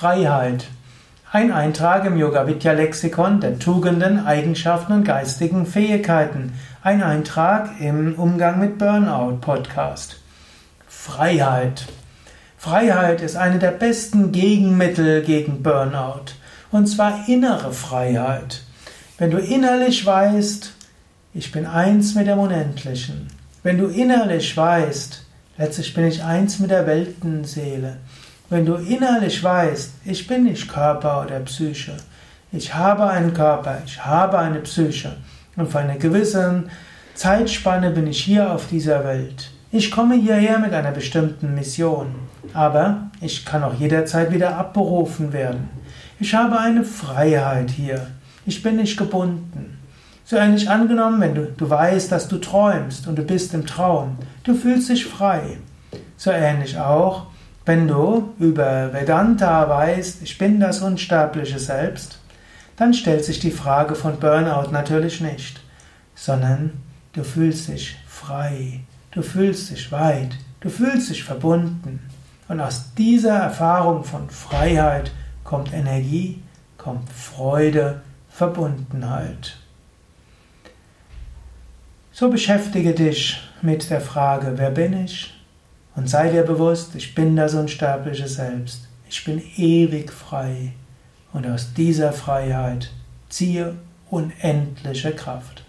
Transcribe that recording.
Freiheit. Ein Eintrag im Yoga Vidya Lexikon der Tugenden, Eigenschaften und geistigen Fähigkeiten. Ein Eintrag im Umgang mit Burnout Podcast. Freiheit. Freiheit ist eine der besten Gegenmittel gegen Burnout. Und zwar innere Freiheit. Wenn du innerlich weißt, ich bin eins mit dem Unendlichen. Wenn du innerlich weißt, letztlich bin ich eins mit der Weltenseele. Wenn du innerlich weißt, ich bin nicht Körper oder Psyche, ich habe einen Körper, ich habe eine Psyche und für eine gewisse Zeitspanne bin ich hier auf dieser Welt. Ich komme hierher mit einer bestimmten Mission, aber ich kann auch jederzeit wieder abberufen werden. Ich habe eine Freiheit hier. Ich bin nicht gebunden. So ähnlich angenommen, wenn du, du weißt, dass du träumst und du bist im Traum, du fühlst dich frei. So ähnlich auch, wenn du über Vedanta weißt, ich bin das unsterbliche Selbst, dann stellt sich die Frage von Burnout natürlich nicht, sondern du fühlst dich frei, du fühlst dich weit, du fühlst dich verbunden. Und aus dieser Erfahrung von Freiheit kommt Energie, kommt Freude, Verbundenheit. So beschäftige dich mit der Frage, wer bin ich? Und sei dir bewusst, ich bin das unsterbliche Selbst. Ich bin ewig frei. Und aus dieser Freiheit ziehe unendliche Kraft.